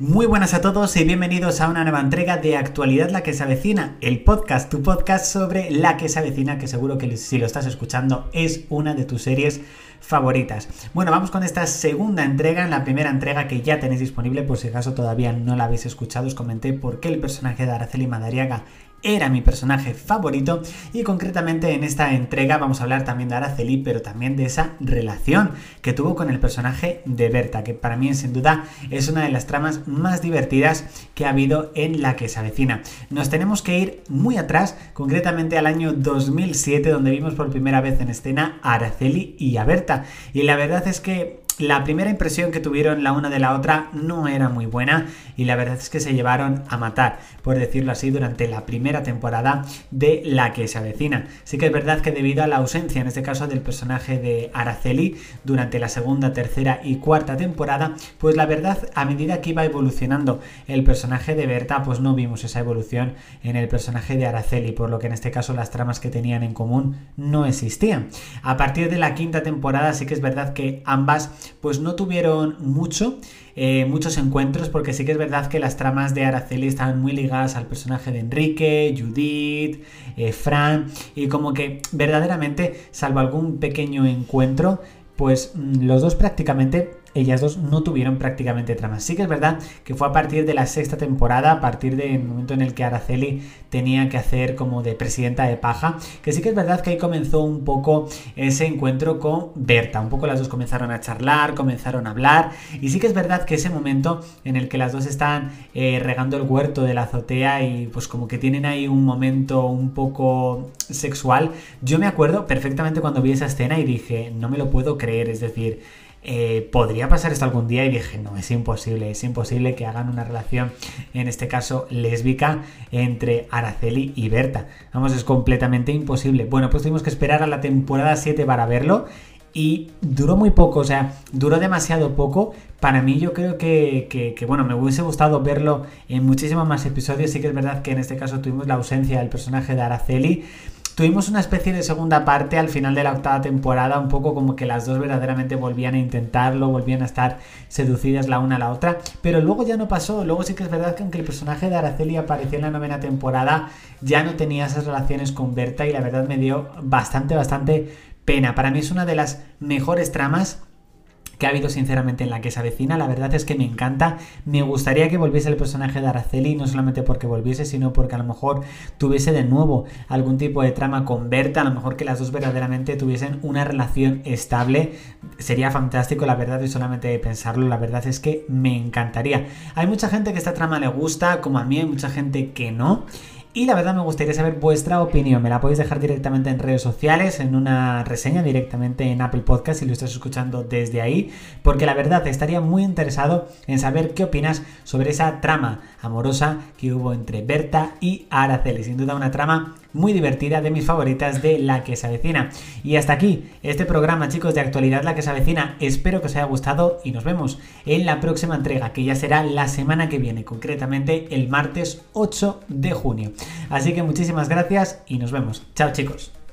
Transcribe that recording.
Muy buenas a todos y bienvenidos a una nueva entrega de Actualidad la que se avecina, el podcast, tu podcast sobre la que se avecina, que seguro que si lo estás escuchando es una de tus series favoritas. Bueno, vamos con esta segunda entrega. En la primera entrega que ya tenéis disponible, por si acaso todavía no la habéis escuchado, os comenté por qué el personaje de Araceli Madariaga era mi personaje favorito y concretamente en esta entrega vamos a hablar también de Araceli, pero también de esa relación que tuvo con el personaje de Berta, que para mí sin duda es una de las tramas más divertidas que ha habido en la que se avecina. Nos tenemos que ir muy atrás, concretamente al año 2007, donde vimos por primera vez en escena a Araceli y a Berta. Y la verdad es que la primera impresión que tuvieron la una de la otra no era muy buena y la verdad es que se llevaron a matar, por decirlo así, durante la primera temporada de La que se avecina. Sí que es verdad que debido a la ausencia, en este caso del personaje de Araceli, durante la segunda, tercera y cuarta temporada, pues la verdad a medida que iba evolucionando el personaje de Berta, pues no vimos esa evolución en el personaje de Araceli, por lo que en este caso las tramas que tenían en común no existían. A partir de la quinta temporada sí que es verdad que ambas pues no tuvieron mucho, eh, muchos encuentros, porque sí que es verdad que las tramas de Araceli estaban muy ligadas al personaje de Enrique, Judith, eh, Fran, y como que verdaderamente, salvo algún pequeño encuentro, pues mm, los dos prácticamente ellas dos no tuvieron prácticamente tramas. Sí que es verdad que fue a partir de la sexta temporada, a partir del momento en el que Araceli tenía que hacer como de presidenta de paja, que sí que es verdad que ahí comenzó un poco ese encuentro con Berta. Un poco las dos comenzaron a charlar, comenzaron a hablar, y sí que es verdad que ese momento en el que las dos están eh, regando el huerto de la azotea y pues como que tienen ahí un momento un poco sexual, yo me acuerdo perfectamente cuando vi esa escena y dije, no me lo puedo creer, es decir, eh, ¿podría pasar esto algún día? Y dije, no, es imposible, es imposible que hagan una relación, en este caso lésbica, entre Araceli y Berta. Vamos, es completamente imposible. Bueno, pues tuvimos que esperar a la temporada 7 para verlo. Y duró muy poco, o sea, duró demasiado poco. Para mí yo creo que, que, bueno, me hubiese gustado verlo en muchísimos más episodios. Sí que es verdad que en este caso tuvimos la ausencia del personaje de Araceli. Tuvimos una especie de segunda parte al final de la octava temporada, un poco como que las dos verdaderamente volvían a intentarlo, volvían a estar seducidas la una a la otra, pero luego ya no pasó. Luego sí que es verdad que aunque el personaje de Araceli apareció en la novena temporada, ya no tenía esas relaciones con Berta y la verdad me dio bastante, bastante pena. Para mí es una de las mejores tramas que ha habido sinceramente en la que se avecina. La verdad es que me encanta. Me gustaría que volviese el personaje de Araceli, no solamente porque volviese, sino porque a lo mejor tuviese de nuevo algún tipo de trama con Berta, a lo mejor que las dos verdaderamente tuviesen una relación estable. Sería fantástico, la verdad, y solamente pensarlo, la verdad es que me encantaría. Hay mucha gente que esta trama le gusta, como a mí hay mucha gente que no. Y la verdad me gustaría saber vuestra opinión. Me la podéis dejar directamente en redes sociales, en una reseña directamente en Apple Podcast si lo estás escuchando desde ahí. Porque la verdad estaría muy interesado en saber qué opinas sobre esa trama amorosa que hubo entre Berta y Araceli. Sin duda una trama muy divertida, de mis favoritas de La que se avecina. Y hasta aquí este programa, chicos, de actualidad La que se avecina. Espero que os haya gustado y nos vemos en la próxima entrega, que ya será la semana que viene, concretamente el martes 8 de junio. Así que muchísimas gracias y nos vemos. Chao chicos.